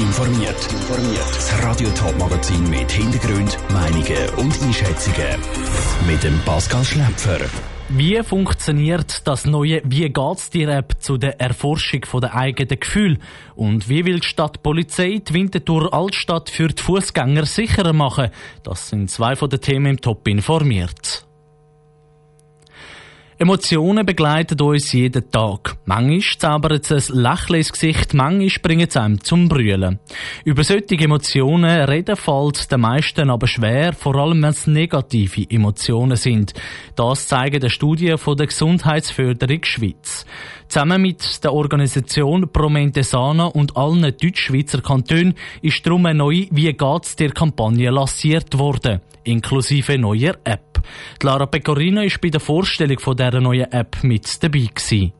informiert. Das Radio Top Magazin mit Hintergrund, Meinungen und Einschätzungen mit dem Pascal Schläpfer. Wie funktioniert das neue Wie geht's dir App zu der Erforschung der eigenen Gefühle? Und wie will die Stadtpolizei die Winterthur Altstadt für die Fußgänger sicherer machen? Das sind zwei von den Themen im Top informiert. Emotionen begleiten uns jeden Tag. Manchmal zaubert es ein Lächeln ins Gesicht, manchmal bringen es einem zum Brüllen. Über solche Emotionen reden fällt den meisten aber schwer, vor allem wenn es negative Emotionen sind. Das zeigen die Studien von der Gesundheitsförderung Schweiz. Zusammen mit der Organisation Promente Sana und allen Deutschschweizer Kantonen ist darum eine neue Wie geht's dir Kampagne lanciert worden, inklusive neuer App. Lara Pecorino ist bei der Vorstellung dieser neuen App mit dabei gewesen.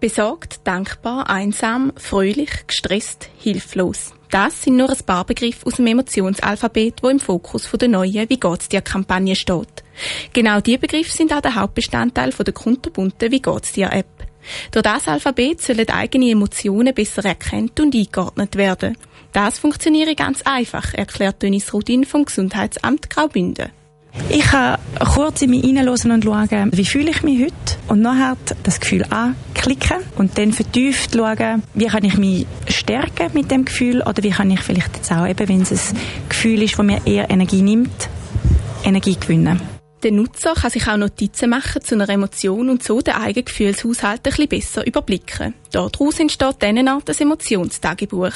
Besorgt, dankbar, einsam, fröhlich, gestresst, hilflos. Das sind nur ein paar Begriffe aus dem Emotionsalphabet, wo im Fokus der neuen Wie geht's dir Kampagne steht. Genau diese Begriffe sind auch der Hauptbestandteil der kunterbunten Wie geht's dir App. Durch das Alphabet sollen eigene Emotionen besser erkannt und eingeordnet werden. Das funktioniert ganz einfach, erklärt Dennis Rudin vom Gesundheitsamt Graubünden. Ich kann kurz in mich hineinhören und schauen, wie fühle ich mich heute und nachher das Gefühl anklicken und dann vertieft schauen, wie kann ich mich stärken mit dem Gefühl oder wie kann ich vielleicht jetzt auch, eben, wenn es ein Gefühl ist, das mir eher Energie nimmt, Energie gewinnen. Der Nutzer kann sich auch Notizen machen zu einer Emotion und so den eigenen Gefühlshaushalt ein bisschen besser überblicken. Daraus entsteht dann eine Art Emotionstagebuch.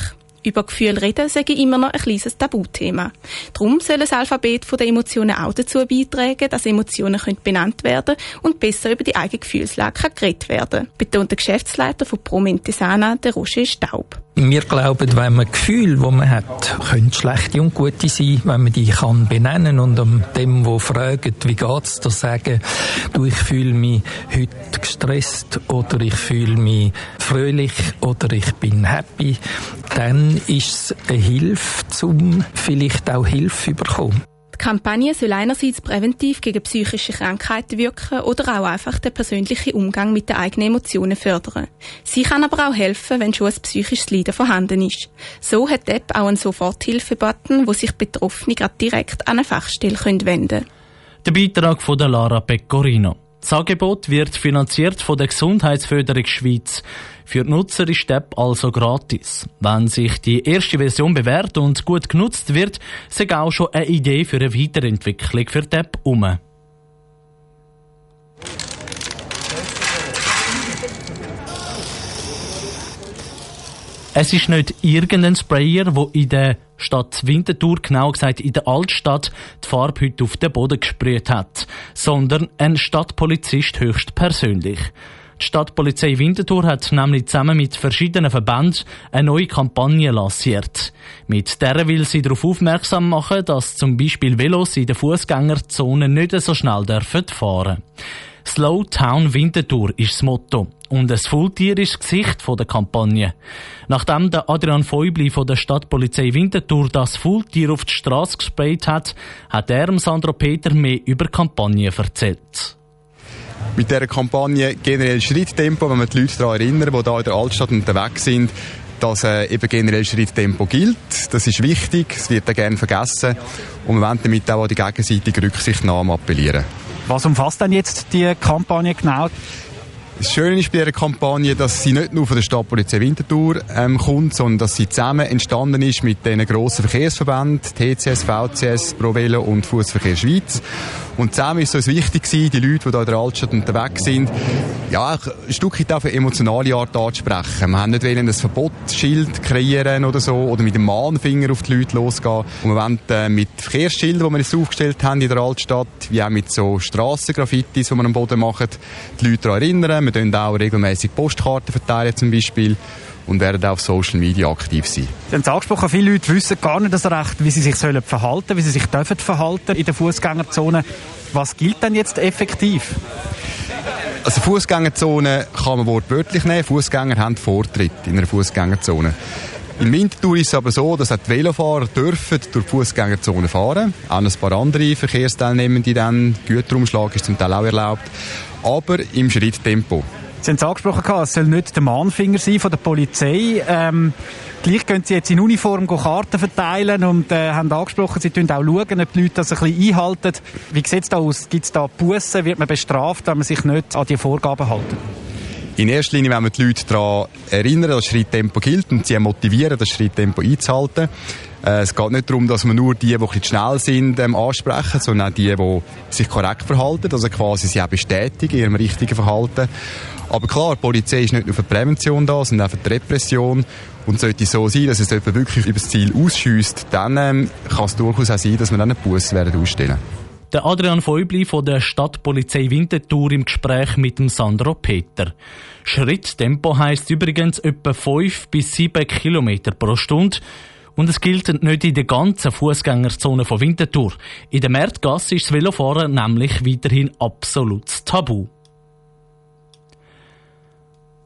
Über Gefühle reden sage ich immer noch ein kleines Tabuthema. Darum soll das Alphabet der Emotionen auch dazu beitragen, dass Emotionen benannt werden und besser über die eigene Gefühlslage geredet werden, betont der Geschäftsleiter von Promentesana, der Roger Staub. Wir glauben, wenn man Gefühle, die man hat, können schlechte und gute sein, wenn man die kann benennen und dem, wo fragt, wie geht's, da sagen, du, ich fühle mich heute gestresst oder ich fühle mich fröhlich oder ich bin happy, dann ist es eine Hilfe, um vielleicht auch Hilfe zu bekommen. Die Kampagne soll einerseits präventiv gegen psychische Krankheiten wirken oder auch einfach den persönlichen Umgang mit den eigenen Emotionen fördern. Sie kann aber auch helfen, wenn schon ein psychisches Leiden vorhanden ist. So hat die App auch einen Soforthilfe-Button, wo sich Betroffene gerade direkt an eine Fachstelle wenden können. Der Beitrag von der Lara Pecorino. Das Angebot wird finanziert von der Gesundheitsförderung Schweiz. Für die Nutzer ist die App also gratis. Wenn sich die erste Version bewährt und gut genutzt wird, ist auch schon eine Idee für eine Weiterentwicklung für die App um. Es ist nicht irgendein Sprayer, wo in der Stadt Winterthur, genau gesagt in der Altstadt, die Farbe heute auf den Boden gesprüht hat, sondern ein Stadtpolizist höchst persönlich. Die Stadtpolizei Winterthur hat nämlich zusammen mit verschiedenen Verbänden eine neue Kampagne lanciert. Mit der will sie darauf aufmerksam machen, dass zum Beispiel Velos in der Fußgängerzone nicht so schnell dürfen fahren. Slow Town Winterthur ist das Motto. Und ein Faultier ist das Gesicht der Kampagne. Nachdem der Adrian Feubli von der Stadtpolizei Winterthur das Faultier auf die Straße gesprayt hat, hat er Sandro Peter mehr über die Kampagne erzählt mit dieser Kampagne generell Schritttempo, wenn wir die Leute daran erinnern, die hier in der Altstadt unterwegs sind, dass äh, eben generell Schritttempo gilt. Das ist wichtig, es wird auch gerne vergessen und wir wollen damit auch an die gegenseitige Rücksichtnahme appellieren. Was umfasst denn jetzt die Kampagne genau? Das Schöne ist bei dieser Kampagne, dass sie nicht nur von der Stadtpolizei Winterthur ähm, kommt, sondern dass sie zusammen entstanden ist mit den grossen Verkehrsverbänden, TCS, VCS, ProVelo und Fußverkehr Schweiz. Und zusammen ist es uns wichtig gewesen, die Leute, die hier in der Altstadt unterwegs sind, ja, ein Stück weit auf eine emotionale Art anzusprechen. Wir haben nicht wollen ein Verbotsschild kreieren oder so, oder mit dem Mahnfinger auf die Leute losgehen. Und wir wollen äh, mit Verkehrsschildern, die wir jetzt aufgestellt haben in der Altstadt, wie auch mit so Strassengraffitis, die wir am Boden machen, die Leute daran erinnern. Wir tun auch regelmäßig Postkarten verteilen zum Beispiel und werden auch auf Social Media aktiv sein. Sie haben es angesprochen, viele Leute wissen gar nicht so recht, wie sie sich sollen verhalten wie sie sich dürfen verhalten in der Fußgängerzone. Was gilt denn jetzt effektiv? Also Fußgängerzone kann man wortwörtlich nehmen. Fußgänger haben Vortritt in einer Fußgängerzone. In Winterthur ist es aber so, dass auch die Velofahrer dürfen durch die Fußgängerzone fahren. Auch ein paar andere Verkehrsteilnehmende dann. Güterumschlag ist zum Teil auch erlaubt. Aber im Schritttempo. Sie haben es angesprochen, es soll nicht der Mahnfinger sein von der Polizei. Ähm, gleich können Sie jetzt in Uniform Karten verteilen und äh, haben angesprochen, Sie schauen auch, schauen, ob die Leute das ein bisschen einhalten. Wie sieht es da aus? Gibt es da Bussen? Wird man bestraft, wenn man sich nicht an die Vorgaben hält? In erster Linie wollen wir die Leute daran erinnern, dass Schritttempo gilt und sie motivieren, das Schritttempo einzuhalten. Äh, es geht nicht darum, dass man nur die, die ein schnell sind, ähm, ansprechen, sondern auch die, die sich korrekt verhalten, also quasi sie auch bestätigen in ihrem richtigen Verhalten. Aber klar, die Polizei ist nicht nur für die Prävention da, sondern auch für die Repression. Und sollte es so sein, dass es jemand wirklich über das Ziel ausschießt, dann ähm, kann es durchaus auch sein, dass wir dann einen Bus werden ausstellen. Der Adrian Feubli von der Stadtpolizei Winterthur im Gespräch mit dem Sandro Peter. Schritttempo heisst übrigens etwa 5 bis 7 Kilometer pro Stunde. Und es gilt nicht in der ganzen Fußgängerzone von Winterthur. In der Märtgasse ist das Velofahren nämlich weiterhin absolut tabu.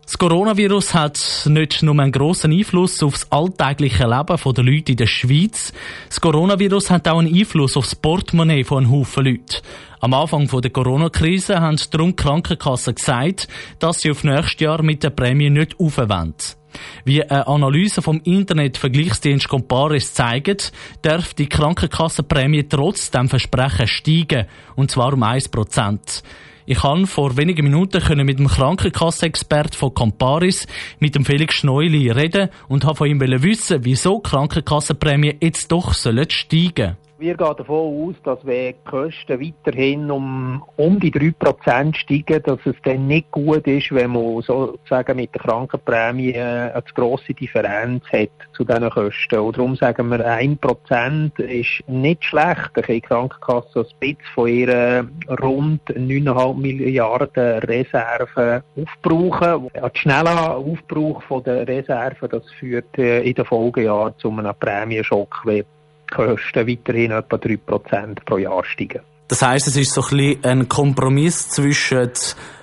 Das Coronavirus hat nicht nur einen grossen Einfluss auf das alltägliche Leben der Leute in der Schweiz. Das Coronavirus hat auch einen Einfluss auf das Portemonnaie von einem Haufen Leuten. Am Anfang der Corona-Krise haben darum die Krankenkassen gesagt, dass sie auf nächstes Jahr mit der Prämie nicht aufwenden. Wie eine Analyse vom Internet-Vergleichsdienst Comparis zeigt, darf die Krankenkassenprämie trotzdem Versprechen steigen, und zwar um 1%. Ich kann vor wenigen Minuten mit dem Krankenkassenexpert von Comparis, mit dem Felix Schneuli, reden und habe von ihm wissen, wieso Krankenkassenprämien jetzt doch steigen sollen. Wir gehen davon aus, dass wenn die Kosten weiterhin um, um die 3% steigen, dass es dann nicht gut ist, wenn man sozusagen mit der Krankenprämie eine zu grosse Differenz hat zu diesen Kosten. Und darum sagen wir, 1% ist nicht schlecht. Die Krankenkasse ein bisschen von ihren rund 9,5 Milliarden Reserven aufbrauchen. Ein schneller Aufbrauch der Reserven, das führt äh, in den Folgejahren zu einem Prämienschock, Kosten weiterhin etwa 3% pro Jahr steigen. Das heisst, es ist so ein, bisschen ein Kompromiss zwischen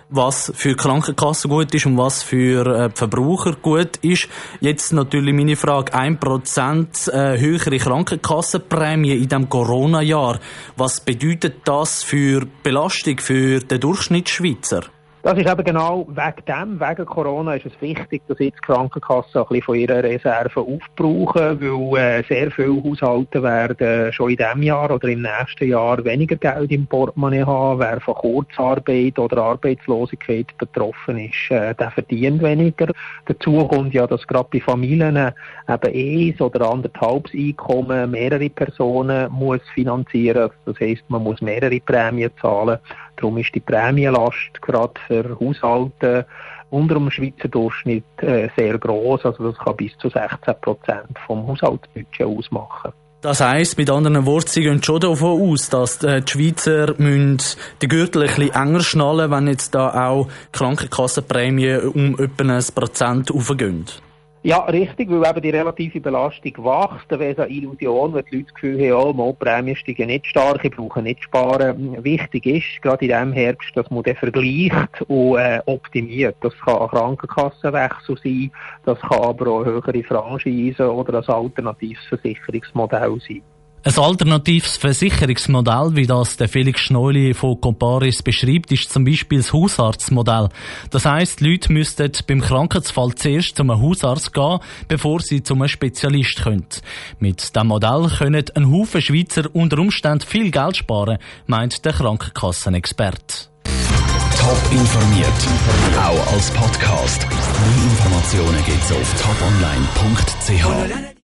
was für die Krankenkasse gut ist und was für äh, die Verbraucher gut ist. Jetzt natürlich meine Frage, 1% äh, höhere Krankenkassenprämie in diesem Corona-Jahr. Was bedeutet das für Belastung für den Durchschnittsschweizer? Das ist eben genau wegen dem, wegen Corona ist es wichtig, dass jetzt die Krankenkassen ein bisschen von ihren Reserven aufbrauchen, weil äh, sehr viele Haushalte werden schon in diesem Jahr oder im nächsten Jahr weniger Geld im Portemonnaie haben. Wer von Kurzarbeit oder Arbeitslosigkeit betroffen ist, äh, der verdient weniger. Dazu kommt ja, dass gerade bei Familien eben eins oder anderthalb Einkommen mehrere Personen muss finanzieren. Das heisst, man muss mehrere Prämien zahlen. Darum ist die Prämienlast gerade für Haushalte unter dem Schweizer Durchschnitt äh, sehr groß. Also das kann bis zu 16 Prozent vom Haushaltsbudget ausmachen. Das heisst, mit anderen Worten, Sie gehen schon davon aus, dass die Schweizer die Gürtel ein bisschen enger schnallen, wenn jetzt da auch Krankenkassenprämien um etwa ein Prozent aufgehen. Ja, richtig, weil eben die relative Belastung wächst. Da wäre es eine Illusion, wenn die Leute das Gefühl haben, oh, mal, Prämien steigen nicht stark, ich brauche nicht sparen. Wichtig ist, gerade in diesem Herbst, dass man den vergleicht und äh, optimiert. Das kann ein Krankenkassenwechsel sein, das kann aber auch höhere Franchise oder ein alternatives Versicherungsmodell sein. Ein alternatives Versicherungsmodell, wie das der Felix Schneuli von Comparis beschreibt, ist zum Beispiel das Hausarztmodell. Das die Leute müssten beim Krankheitsfall zuerst zum Hausarzt gehen, bevor sie zum Spezialist können. Mit diesem Modell können ein Haufen Schweizer unter Umständen viel Geld sparen, meint der Krankenkassenexperte. Top informiert, auch als Podcast. Mehr Informationen gibt's auf toponline.ch.